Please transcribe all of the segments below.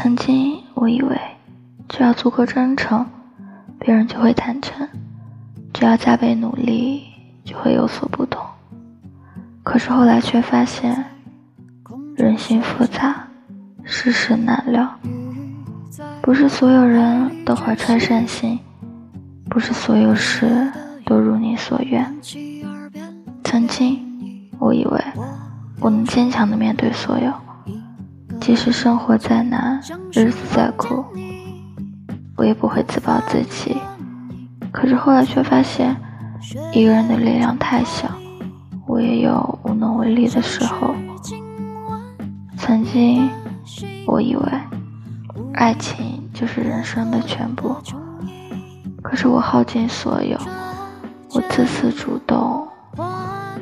曾经我以为，只要足够真诚，别人就会坦诚；只要加倍努力，就会有所不同。可是后来却发现，人心复杂，世事难料。不是所有人都怀揣善心，不是所有事都如你所愿。曾经，我以为我能坚强的面对所有。即使生活再难，日子再苦，我也不会自暴自弃。可是后来却发现，一个人的力量太小，我也有无能为力的时候。曾经，我以为爱情就是人生的全部，可是我耗尽所有，我次次主动，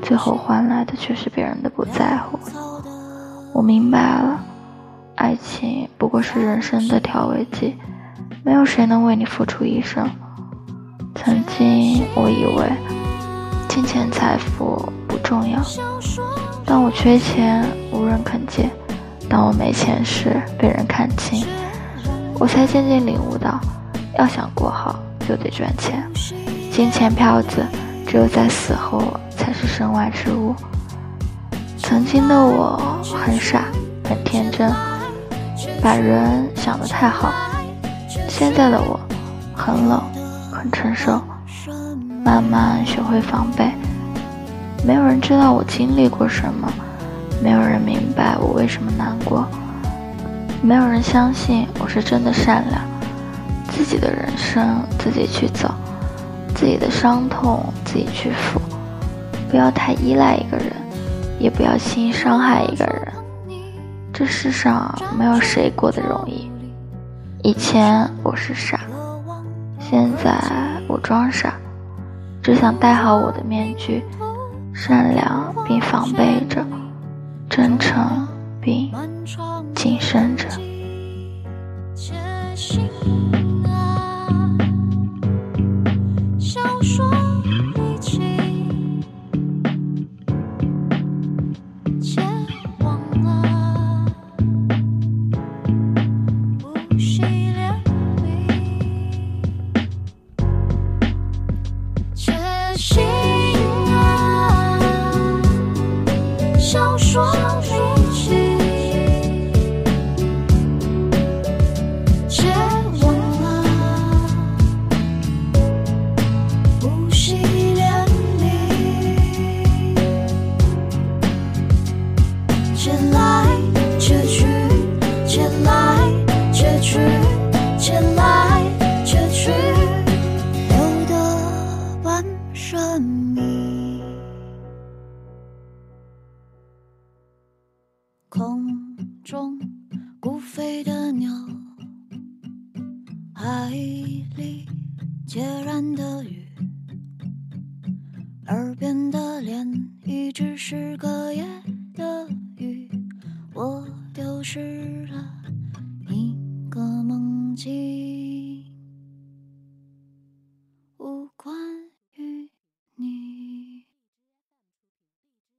最后换来的却是别人的不在乎。我明白了。爱情不过是人生的调味剂，没有谁能为你付出一生。曾经我以为金钱财富不重要，当我缺钱无人肯借，当我没钱时被人看轻，我才渐渐领悟到，要想过好就得赚钱。金钱票子只有在死后才是身外之物。曾经的我很傻，很天真。把人想得太好，现在的我很冷，很成熟，慢慢学会防备。没有人知道我经历过什么，没有人明白我为什么难过，没有人相信我是真的善良。自己的人生自己去走，自己的伤痛自己去负，不要太依赖一个人，也不要轻易伤害一个人。这世上没有谁过得容易。以前我是傻，现在我装傻，只想戴好我的面具，善良并防备着，真诚并谨慎着。心啊，小说剧情，绝啊，不稀怜悯，借来借去，借来借去。空中孤飞的鸟，海里孑然的鱼，耳边的脸，一直是个。